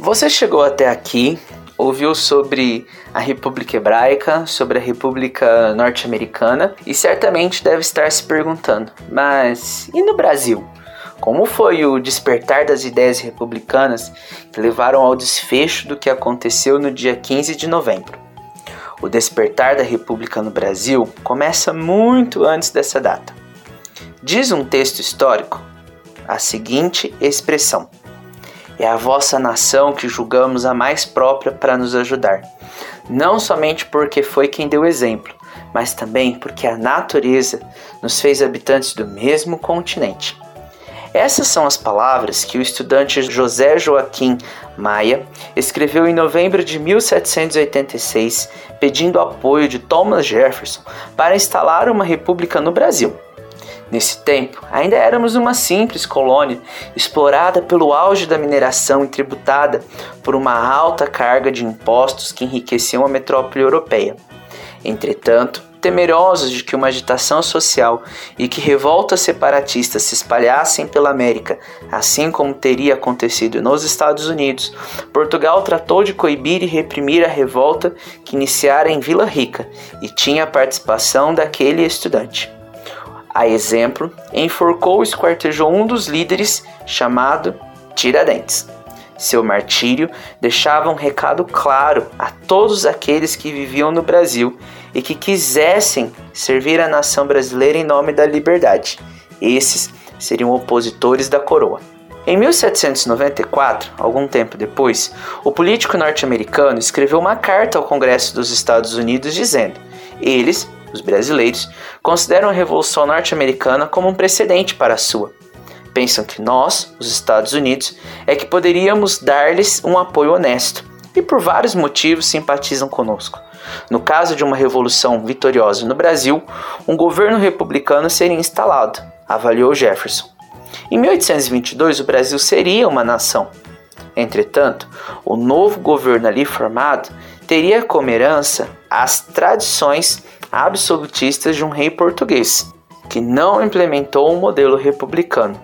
Você chegou até aqui, ouviu sobre a República Hebraica, sobre a República Norte-Americana e certamente deve estar se perguntando: mas e no Brasil? Como foi o despertar das ideias republicanas que levaram ao desfecho do que aconteceu no dia 15 de novembro? O despertar da República no Brasil começa muito antes dessa data. Diz um texto histórico a seguinte expressão: É a vossa nação que julgamos a mais própria para nos ajudar, não somente porque foi quem deu exemplo, mas também porque a natureza nos fez habitantes do mesmo continente. Essas são as palavras que o estudante José Joaquim Maia escreveu em novembro de 1786, pedindo apoio de Thomas Jefferson para instalar uma república no Brasil. Nesse tempo, ainda éramos uma simples colônia, explorada pelo auge da mineração e tributada por uma alta carga de impostos que enriqueciam a metrópole europeia. Entretanto, temerosos de que uma agitação social e que revoltas separatistas se espalhassem pela América, assim como teria acontecido nos Estados Unidos, Portugal tratou de coibir e reprimir a revolta que iniciara em Vila Rica e tinha a participação daquele estudante. A exemplo, enforcou e esquartejou um dos líderes, chamado Tiradentes. Seu martírio deixava um recado claro a todos aqueles que viviam no Brasil e que quisessem servir a nação brasileira em nome da liberdade. Esses seriam opositores da coroa. Em 1794, algum tempo depois, o político norte-americano escreveu uma carta ao Congresso dos Estados Unidos dizendo: eles, os brasileiros, consideram a Revolução Norte-Americana como um precedente para a sua. Pensam que nós, os Estados Unidos, é que poderíamos dar-lhes um apoio honesto e por vários motivos simpatizam conosco. No caso de uma revolução vitoriosa no Brasil, um governo republicano seria instalado, avaliou Jefferson. Em 1822, o Brasil seria uma nação. Entretanto, o novo governo ali formado teria como herança as tradições absolutistas de um rei português, que não implementou um modelo republicano.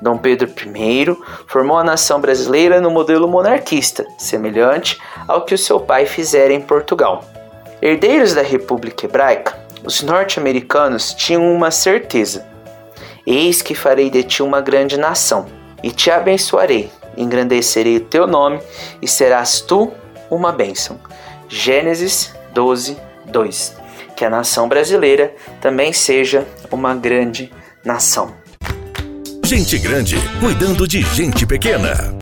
Dom Pedro I formou a nação brasileira no modelo monarquista, semelhante ao que o seu pai fizera em Portugal. Herdeiros da República Hebraica, os norte-americanos tinham uma certeza: Eis que farei de ti uma grande nação, e te abençoarei, engrandecerei o teu nome, e serás tu uma bênção. Gênesis 12, 2. Que a nação brasileira também seja uma grande nação. Gente grande cuidando de gente pequena.